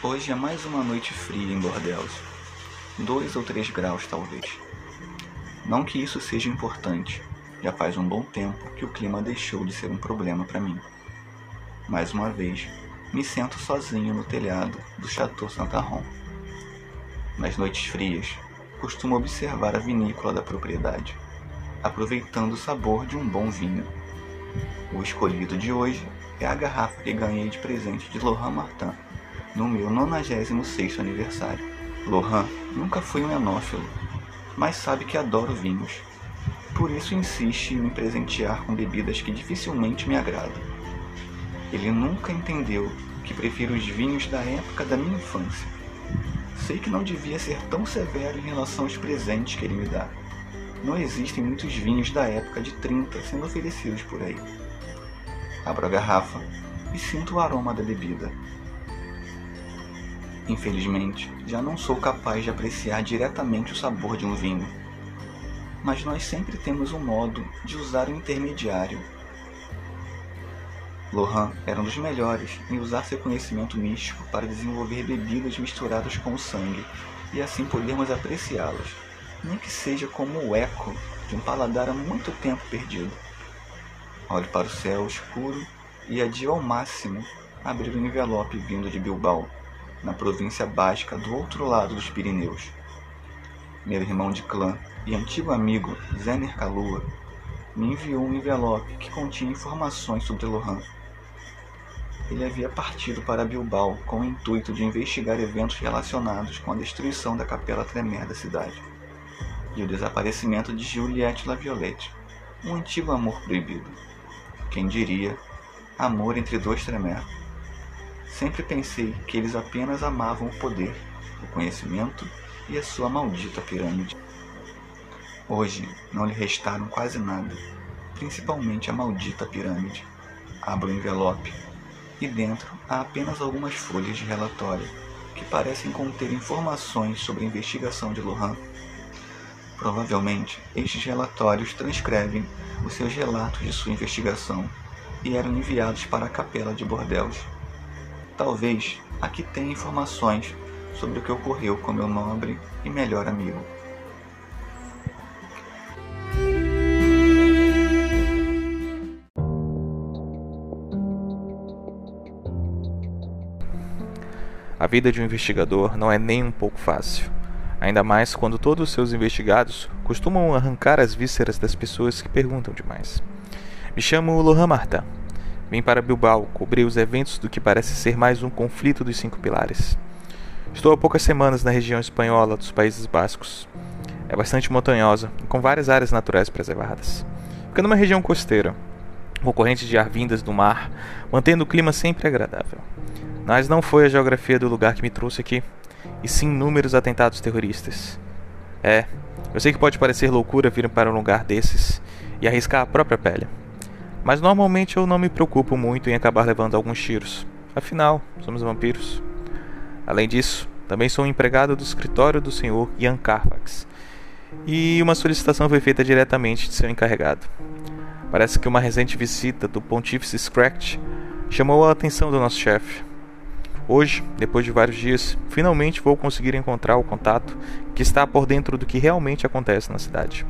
Hoje é mais uma noite fria em Bordeaux. Dois ou três graus, talvez. Não que isso seja importante. Já faz um bom tempo que o clima deixou de ser um problema para mim. Mais uma vez, me sento sozinho no telhado do Chateau Santarron. Nas noites frias, costumo observar a vinícola da propriedade, aproveitando o sabor de um bom vinho. O escolhido de hoje é a garrafa que ganhei de presente de Laurent Martin no meu 96 aniversário. Lohan nunca foi um enófilo, mas sabe que adoro vinhos. Por isso insiste em me presentear com bebidas que dificilmente me agradam. Ele nunca entendeu que prefiro os vinhos da época da minha infância. Sei que não devia ser tão severo em relação aos presentes que ele me dá. Não existem muitos vinhos da época de 30 sendo oferecidos por aí. Abro a garrafa e sinto o aroma da bebida. Infelizmente, já não sou capaz de apreciar diretamente o sabor de um vinho. Mas nós sempre temos um modo de usar o intermediário. Lohan era um dos melhores em usar seu conhecimento místico para desenvolver bebidas misturadas com o sangue e assim podermos apreciá-las, nem que seja como o eco de um paladar há muito tempo perdido. Olho para o céu escuro e adio ao máximo abrir o envelope vindo de Bilbao na província básica do outro lado dos Pirineus. Meu irmão de clã e antigo amigo Zener Kalua me enviou um envelope que continha informações sobre Lohan. Ele havia partido para Bilbao com o intuito de investigar eventos relacionados com a destruição da Capela Tremer da cidade e o desaparecimento de Juliette Laviolette, um antigo amor proibido. Quem diria, amor entre dois Tremer. Sempre pensei que eles apenas amavam o poder, o conhecimento e a sua maldita pirâmide. Hoje não lhe restaram quase nada, principalmente a maldita pirâmide. Abro o envelope e dentro há apenas algumas folhas de relatório que parecem conter informações sobre a investigação de Lohan. Provavelmente, estes relatórios transcrevem os seus relatos de sua investigação e eram enviados para a capela de Bordeaux. Talvez aqui tenha informações sobre o que ocorreu com meu nobre e melhor amigo. A vida de um investigador não é nem um pouco fácil, ainda mais quando todos os seus investigados costumam arrancar as vísceras das pessoas que perguntam demais. Me chamo Lohan Martin Vim para Bilbao cobrir os eventos do que parece ser mais um conflito dos cinco pilares. Estou há poucas semanas na região espanhola dos Países Bascos. É bastante montanhosa, com várias áreas naturais preservadas. Fica numa região costeira, com correntes de ar vindas do mar, mantendo o clima sempre agradável. Mas não foi a geografia do lugar que me trouxe aqui, e sim inúmeros atentados terroristas. É, eu sei que pode parecer loucura vir para um lugar desses e arriscar a própria pele mas normalmente eu não me preocupo muito em acabar levando alguns tiros. Afinal, somos vampiros. Além disso, também sou um empregado do escritório do senhor Ian Carfax. E uma solicitação foi feita diretamente de seu encarregado. Parece que uma recente visita do Pontífice Scratch chamou a atenção do nosso chefe. Hoje, depois de vários dias, finalmente vou conseguir encontrar o contato que está por dentro do que realmente acontece na cidade.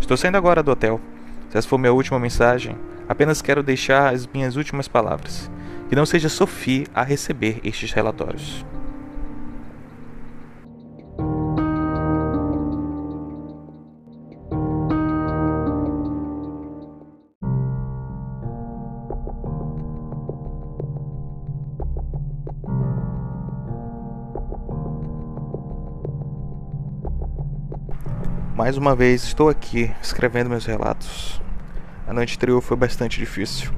Estou saindo agora do hotel. Se essa for minha última mensagem, Apenas quero deixar as minhas últimas palavras. Que não seja Sophie a receber estes relatórios. Mais uma vez estou aqui escrevendo meus relatos. A noite anterior foi bastante difícil.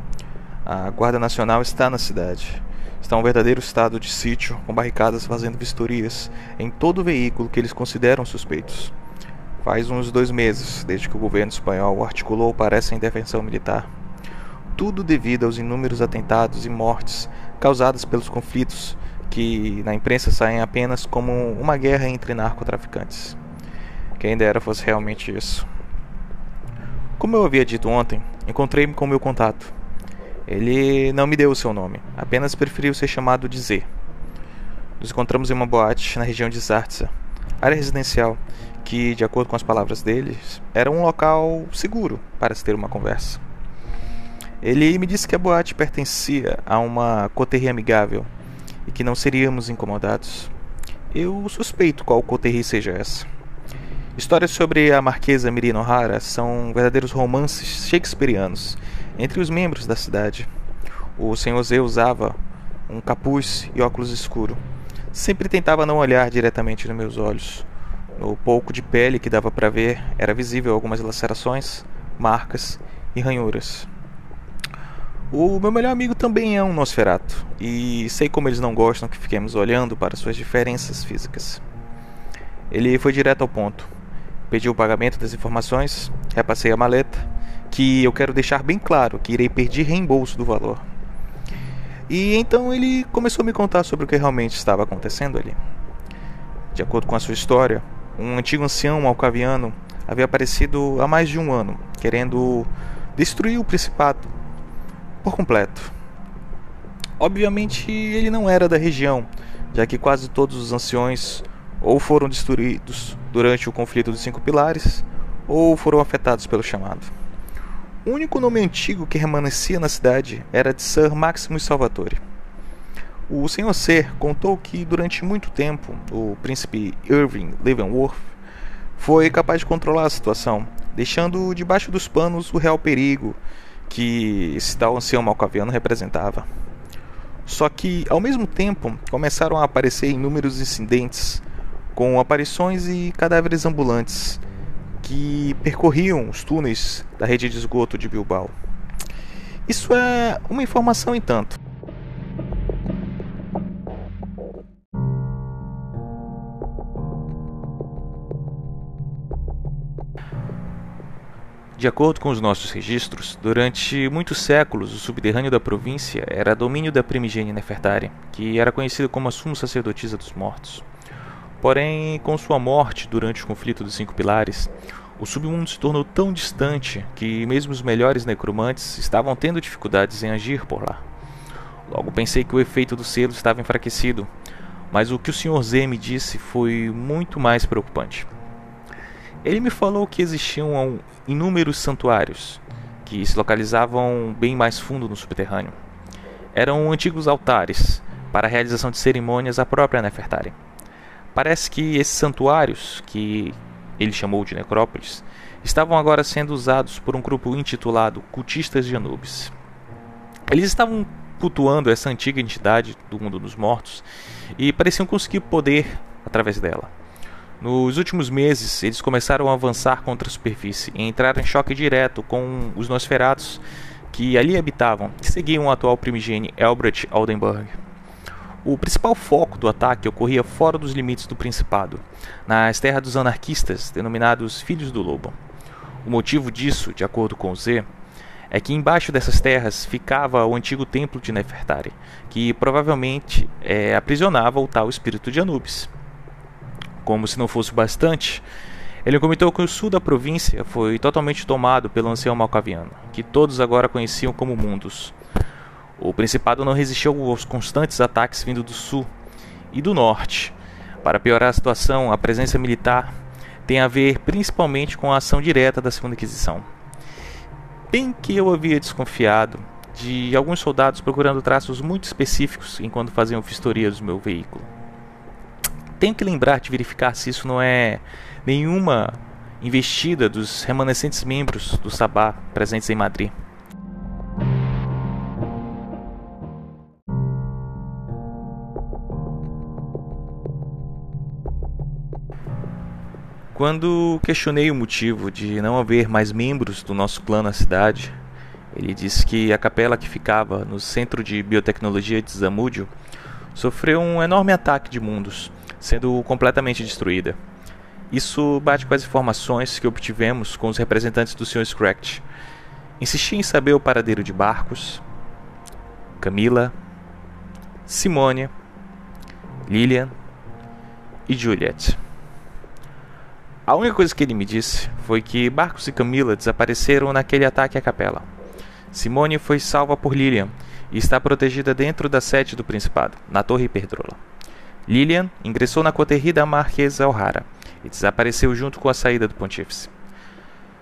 A Guarda Nacional está na cidade. Está um verdadeiro estado de sítio, com barricadas fazendo vistorias em todo veículo que eles consideram suspeitos. Faz uns dois meses desde que o governo espanhol articulou para essa intervenção militar. Tudo devido aos inúmeros atentados e mortes causadas pelos conflitos que na imprensa saem apenas como uma guerra entre narcotraficantes. Quem dera fosse realmente isso. Como eu havia dito ontem, encontrei-me com meu contato. Ele não me deu o seu nome, apenas preferiu ser chamado de Z. nos encontramos em uma boate na região de Zartza, área residencial, que, de acordo com as palavras deles, era um local seguro para se ter uma conversa. Ele me disse que a boate pertencia a uma coterie amigável e que não seríamos incomodados. Eu suspeito qual coterie seja essa. Histórias sobre a Marquesa Mirino O'Hara são verdadeiros romances shakespearianos entre os membros da cidade. O Senhor Z usava um capuz e óculos escuro. Sempre tentava não olhar diretamente nos meus olhos. No pouco de pele que dava para ver, era visível algumas lacerações, marcas e ranhuras. O meu melhor amigo também é um Nosferato, e sei como eles não gostam que fiquemos olhando para suas diferenças físicas. Ele foi direto ao ponto. Pediu o pagamento das informações, repassei a maleta, que eu quero deixar bem claro que irei pedir reembolso do valor. E então ele começou a me contar sobre o que realmente estava acontecendo ali. De acordo com a sua história, um antigo ancião malcaviano havia aparecido há mais de um ano, querendo destruir o Principado por completo. Obviamente, ele não era da região, já que quase todos os anciões ou foram destruídos durante o conflito dos Cinco Pilares ou foram afetados pelo chamado. O único nome antigo que remanescia na cidade era de Sir Maximus Salvatore. O Sr. C contou que durante muito tempo o príncipe Irving Leavenworth foi capaz de controlar a situação, deixando debaixo dos panos o real perigo que esse tal ancião malcaviano representava. Só que, ao mesmo tempo, começaram a aparecer inúmeros incidentes com aparições e cadáveres ambulantes que percorriam os túneis da rede de esgoto de Bilbao. Isso é uma informação em tanto. De acordo com os nossos registros, durante muitos séculos o subterrâneo da província era domínio da primigênia Nefertari, que era conhecida como a Sumo Sacerdotisa dos Mortos. Porém, com sua morte durante o conflito dos Cinco Pilares, o submundo se tornou tão distante que mesmo os melhores necromantes estavam tendo dificuldades em agir por lá. Logo pensei que o efeito do selo estava enfraquecido, mas o que o Sr. Z me disse foi muito mais preocupante. Ele me falou que existiam inúmeros santuários que se localizavam bem mais fundo no subterrâneo. Eram antigos altares para a realização de cerimônias à própria Nefertari. Parece que esses santuários, que ele chamou de necrópolis, estavam agora sendo usados por um grupo intitulado Cultistas de Anubis. Eles estavam cultuando essa antiga entidade do mundo dos mortos e pareciam conseguir poder através dela. Nos últimos meses, eles começaram a avançar contra a superfície e entraram em choque direto com os Nosferatos que ali habitavam, que seguiam o atual primigênio Elbert Oldenburg. O principal foco do ataque ocorria fora dos limites do Principado, nas terras dos anarquistas, denominados Filhos do Lobo. O motivo disso, de acordo com Z, é que embaixo dessas terras ficava o antigo templo de Nefertari, que provavelmente é, aprisionava o tal espírito de Anubis. Como se não fosse bastante, ele comentou que o sul da província foi totalmente tomado pelo ancião malcaviano, que todos agora conheciam como Mundus. O principado não resistiu aos constantes ataques vindo do sul e do norte. Para piorar a situação, a presença militar tem a ver principalmente com a ação direta da Segunda Inquisição. Bem que eu havia desconfiado de alguns soldados procurando traços muito específicos enquanto faziam vistoria do meu veículo tenho que lembrar de verificar se isso não é nenhuma investida dos remanescentes membros do Sabá presentes em Madrid. Quando questionei o motivo de não haver mais membros do nosso clã na cidade, ele disse que a capela que ficava no centro de biotecnologia de Zamúdio sofreu um enorme ataque de mundos sendo completamente destruída. Isso bate com as informações que obtivemos com os representantes do Sr. Scratch. Insisti em saber o paradeiro de Barcos, Camila, Simone, Lilian e Juliet. A única coisa que ele me disse foi que Barcos e Camila desapareceram naquele ataque à capela. Simone foi salva por Lilian e está protegida dentro da sede do Principado, na Torre Perdrola. Lilian ingressou na coterie da Marquesa O'Hara e desapareceu junto com a saída do pontífice.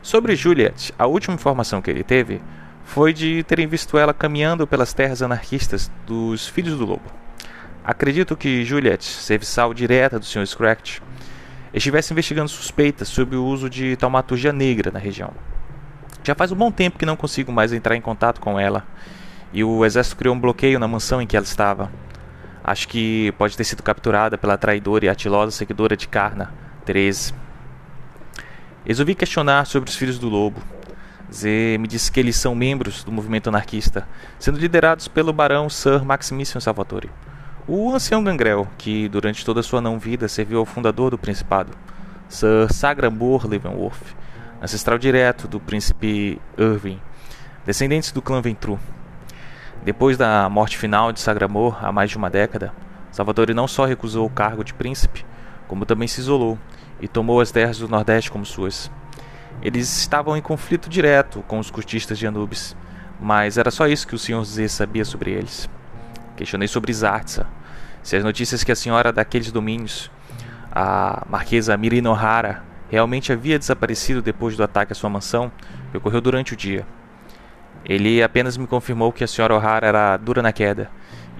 Sobre Juliet, a última informação que ele teve foi de terem visto ela caminhando pelas terras anarquistas dos Filhos do Lobo. Acredito que Juliet, serviçal direta do Sr. Scratch, estivesse investigando suspeitas sobre o uso de taumaturgia negra na região. Já faz um bom tempo que não consigo mais entrar em contato com ela, e o exército criou um bloqueio na mansão em que ela estava. Acho que pode ter sido capturada pela traidora e atilosa seguidora de Karna, Therese. Resolvi questionar sobre os Filhos do Lobo. Zé me disse que eles são membros do movimento anarquista, sendo liderados pelo barão Sir Maximilian Salvatore, o ancião Gangrel, que durante toda sua não-vida serviu ao fundador do Principado, Sir Sagramor Leavenworth, ancestral direto do príncipe Irving, descendentes do clã Ventru. Depois da morte final de Sagramor, há mais de uma década, Salvatore não só recusou o cargo de príncipe, como também se isolou e tomou as terras do Nordeste como suas. Eles estavam em conflito direto com os cortistas de Anubis, mas era só isso que o Sr. Z sabia sobre eles. Questionei sobre Zartza, se as notícias que a senhora daqueles domínios, a Marquesa Mirina O'Hara, realmente havia desaparecido depois do ataque à sua mansão, que ocorreu durante o dia. Ele apenas me confirmou que a senhora O'Hara era dura na queda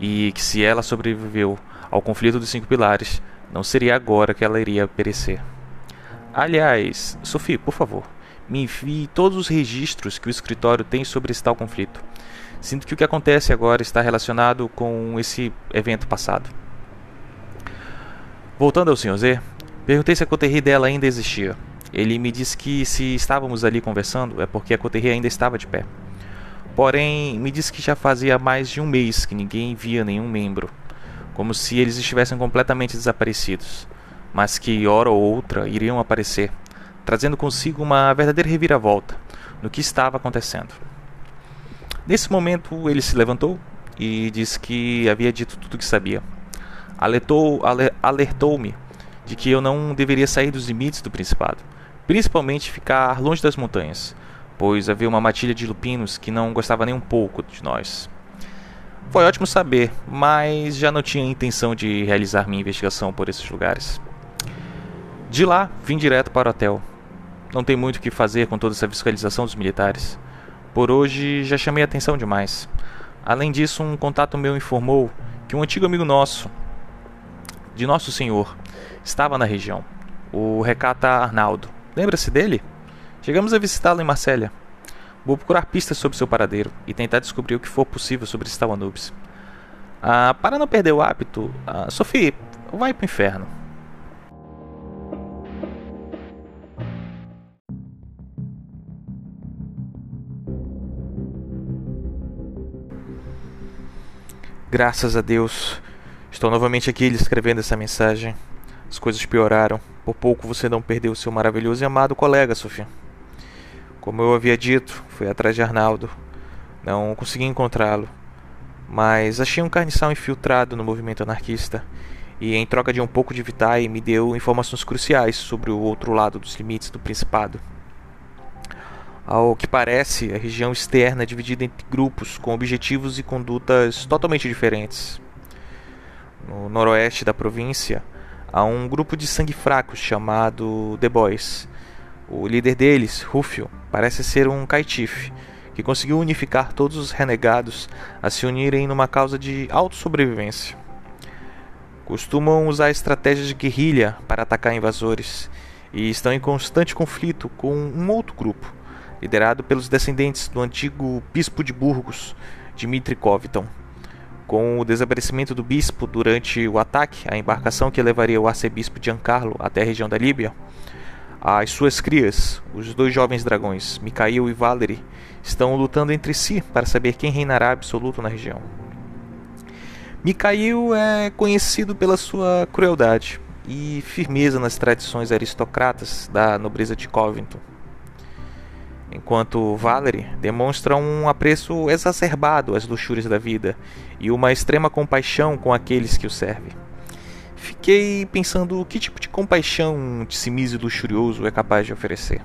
e que se ela sobreviveu ao conflito dos cinco pilares, não seria agora que ela iria perecer. Aliás, Sophie, por favor, me envie todos os registros que o escritório tem sobre esse tal conflito. Sinto que o que acontece agora está relacionado com esse evento passado. Voltando ao Sr. Z, perguntei se a coterie dela ainda existia. Ele me disse que se estávamos ali conversando é porque a coterie ainda estava de pé. Porém, me disse que já fazia mais de um mês que ninguém via nenhum membro como se eles estivessem completamente desaparecidos, mas que hora ou outra iriam aparecer, trazendo consigo uma verdadeira reviravolta no que estava acontecendo. Nesse momento, ele se levantou e disse que havia dito tudo o que sabia. Alertou-me alertou de que eu não deveria sair dos limites do Principado, principalmente ficar longe das montanhas, pois havia uma matilha de lupinos que não gostava nem um pouco de nós. Foi ótimo saber, mas já não tinha intenção de realizar minha investigação por esses lugares. De lá, vim direto para o hotel. Não tem muito o que fazer com toda essa fiscalização dos militares. Por hoje já chamei atenção demais. Além disso, um contato meu informou que um antigo amigo nosso, de Nosso Senhor, estava na região. O recata Arnaldo. Lembra-se dele? Chegamos a visitá-lo em Marsella. Vou procurar pistas sobre seu paradeiro e tentar descobrir o que for possível sobre Stal Anubis. Ah, para não perder o hábito, ah, Sophie, vai pro inferno. Graças a Deus, estou novamente aqui lhe escrevendo essa mensagem. As coisas pioraram. Por pouco você não perdeu seu maravilhoso e amado colega, Sofia. Como eu havia dito, fui atrás de Arnaldo. Não consegui encontrá-lo, mas achei um carniçal infiltrado no movimento anarquista e, em troca de um pouco de vitae, me deu informações cruciais sobre o outro lado dos limites do Principado. Ao que parece, a região externa é dividida entre grupos com objetivos e condutas totalmente diferentes. No noroeste da província, há um grupo de sangue fracos chamado The Boys, o líder deles, Rufio, parece ser um caitife que conseguiu unificar todos os renegados a se unirem numa causa de autossobrevivência. Costumam usar estratégias de guerrilha para atacar invasores e estão em constante conflito com um outro grupo, liderado pelos descendentes do antigo bispo de Burgos, Dmitry Koviton. Com o desaparecimento do bispo durante o ataque à embarcação que levaria o arcebispo Giancarlo até a região da Líbia, as suas crias, os dois jovens dragões, Mikhail e Valery, estão lutando entre si para saber quem reinará absoluto na região. Mikhail é conhecido pela sua crueldade e firmeza nas tradições aristocratas da nobreza de Covington, enquanto Valery demonstra um apreço exacerbado às luxúrias da vida e uma extrema compaixão com aqueles que o servem. Fiquei pensando que tipo de compaixão um Tissimísio luxurioso é capaz de oferecer.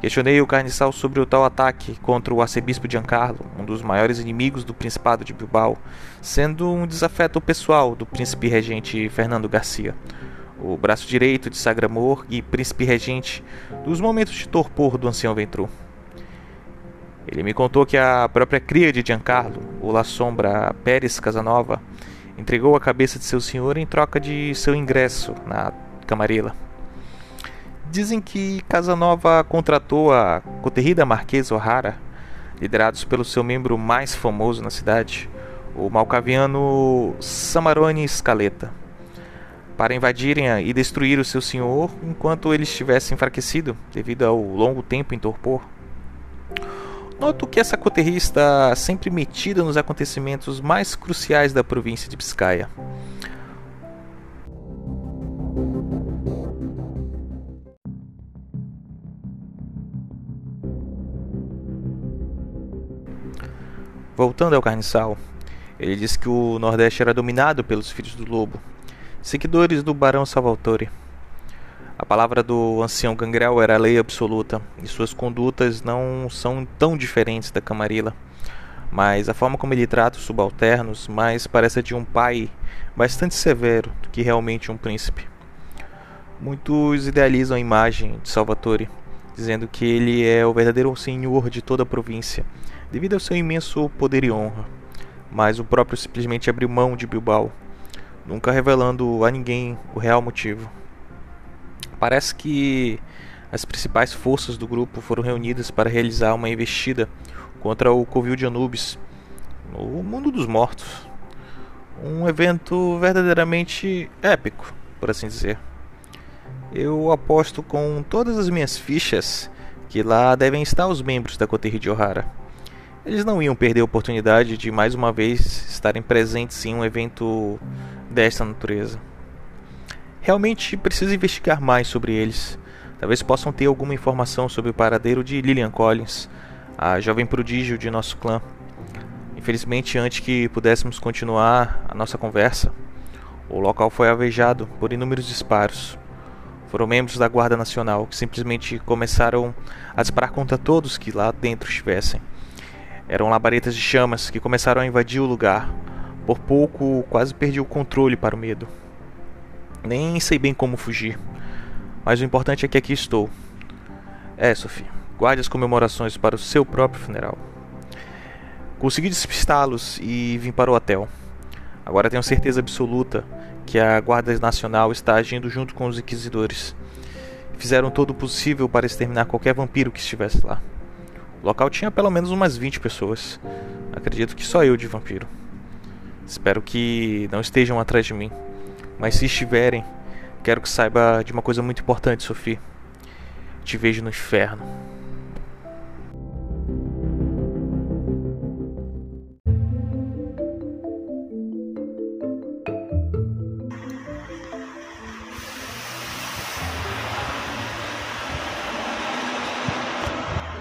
Questionei o carniçal sobre o tal ataque contra o arcebispo Giancarlo, um dos maiores inimigos do Principado de Bilbao, sendo um desafeto pessoal do príncipe regente Fernando Garcia, o braço direito de Sagramor e príncipe regente dos momentos de torpor do ancião Ventru. Ele me contou que a própria cria de Giancarlo, o La Sombra Pérez Casanova, entregou a cabeça de seu senhor em troca de seu ingresso na Camarilla. Dizem que Casanova contratou a coterrida Marquesa O'Hara, liderados pelo seu membro mais famoso na cidade, o malcaviano Samarone Scaletta, para invadirem e destruir o seu senhor enquanto ele estivesse enfraquecido devido ao longo tempo em torpor. Noto que essa coterria está sempre metida nos acontecimentos mais cruciais da província de Biscaia. Voltando ao carniçal, ele disse que o Nordeste era dominado pelos filhos do lobo, seguidores do Barão Salvatore. A palavra do ancião Gangrel era lei absoluta, e suas condutas não são tão diferentes da Camarilla. Mas a forma como ele trata os subalternos mais parece de um pai bastante severo do que realmente um príncipe. Muitos idealizam a imagem de Salvatore, dizendo que ele é o verdadeiro senhor de toda a província devido ao seu imenso poder e honra, mas o próprio simplesmente abriu mão de Bilbao, nunca revelando a ninguém o real motivo. Parece que as principais forças do grupo foram reunidas para realizar uma investida contra o Covil de Anubis no mundo dos mortos. Um evento verdadeiramente épico, por assim dizer. Eu aposto com todas as minhas fichas que lá devem estar os membros da Coterri de Ohara. Eles não iam perder a oportunidade de mais uma vez estarem presentes em um evento desta natureza. Realmente preciso investigar mais sobre eles. Talvez possam ter alguma informação sobre o paradeiro de Lillian Collins, a jovem prodígio de nosso clã. Infelizmente, antes que pudéssemos continuar a nossa conversa, o local foi alvejado por inúmeros disparos. Foram membros da Guarda Nacional que simplesmente começaram a disparar contra todos que lá dentro estivessem. Eram labaredas de chamas que começaram a invadir o lugar. Por pouco, quase perdi o controle para o medo. Nem sei bem como fugir. Mas o importante é que aqui estou. É, Sophie, guarde as comemorações para o seu próprio funeral. Consegui despistá-los e vim para o hotel. Agora tenho certeza absoluta que a Guarda Nacional está agindo junto com os inquisidores. Fizeram todo o possível para exterminar qualquer vampiro que estivesse lá. O local tinha pelo menos umas 20 pessoas. Acredito que só eu de vampiro. Espero que não estejam atrás de mim. Mas se estiverem, quero que saiba de uma coisa muito importante, Sophie. Te vejo no inferno.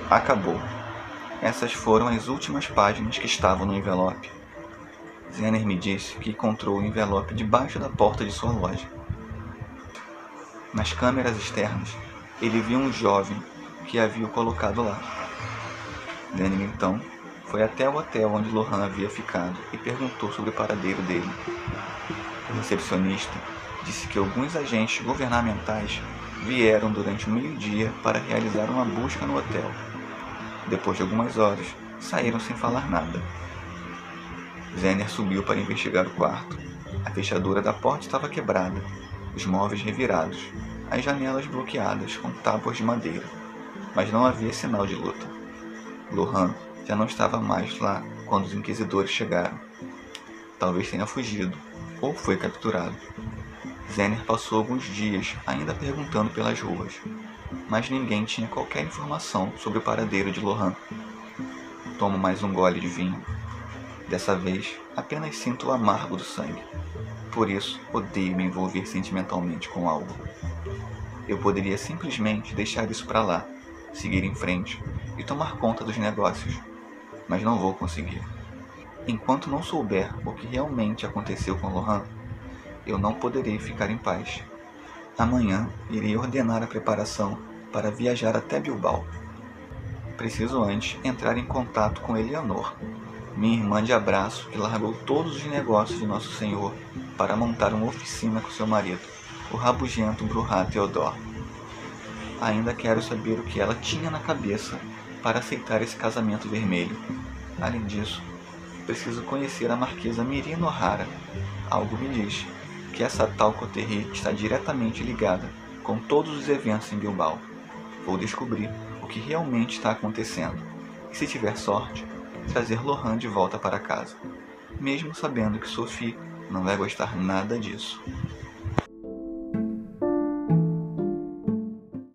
Acabou. Essas foram as últimas páginas que estavam no envelope. Zener me disse que encontrou o envelope debaixo da porta de sua loja. Nas câmeras externas, ele viu um jovem que havia o colocado lá. Zener então foi até o hotel onde Lohan havia ficado e perguntou sobre o paradeiro dele. O recepcionista disse que alguns agentes governamentais vieram durante o meio-dia para realizar uma busca no hotel depois de algumas horas, saíram sem falar nada. Zener subiu para investigar o quarto. A fechadura da porta estava quebrada, os móveis revirados, as janelas bloqueadas com tábuas de madeira, mas não havia sinal de luta. Lohan já não estava mais lá quando os inquisidores chegaram. Talvez tenha fugido ou foi capturado. Zener passou alguns dias ainda perguntando pelas ruas, mas ninguém tinha qualquer informação sobre o paradeiro de Lohan. Tomo mais um gole de vinho. Dessa vez, apenas sinto o amargo do sangue. Por isso, odeio me envolver sentimentalmente com algo. Eu poderia simplesmente deixar isso para lá, seguir em frente e tomar conta dos negócios, mas não vou conseguir. Enquanto não souber o que realmente aconteceu com Lohan, eu não poderei ficar em paz. Amanhã irei ordenar a preparação para viajar até Bilbao Preciso antes entrar em contato com Eleanor, minha irmã de abraço que largou todos os negócios de Nosso Senhor para montar uma oficina com seu marido, o rabugento Bruhat Theodor. Ainda quero saber o que ela tinha na cabeça para aceitar esse casamento vermelho. Além disso, preciso conhecer a Marquesa Mirina O'Hara. Algo me diz que essa tal Coterri está diretamente ligada com todos os eventos em Bilbao. Vou descobrir o que realmente está acontecendo e, se tiver sorte, trazer Lohan de volta para casa, mesmo sabendo que Sophie não vai gostar nada disso.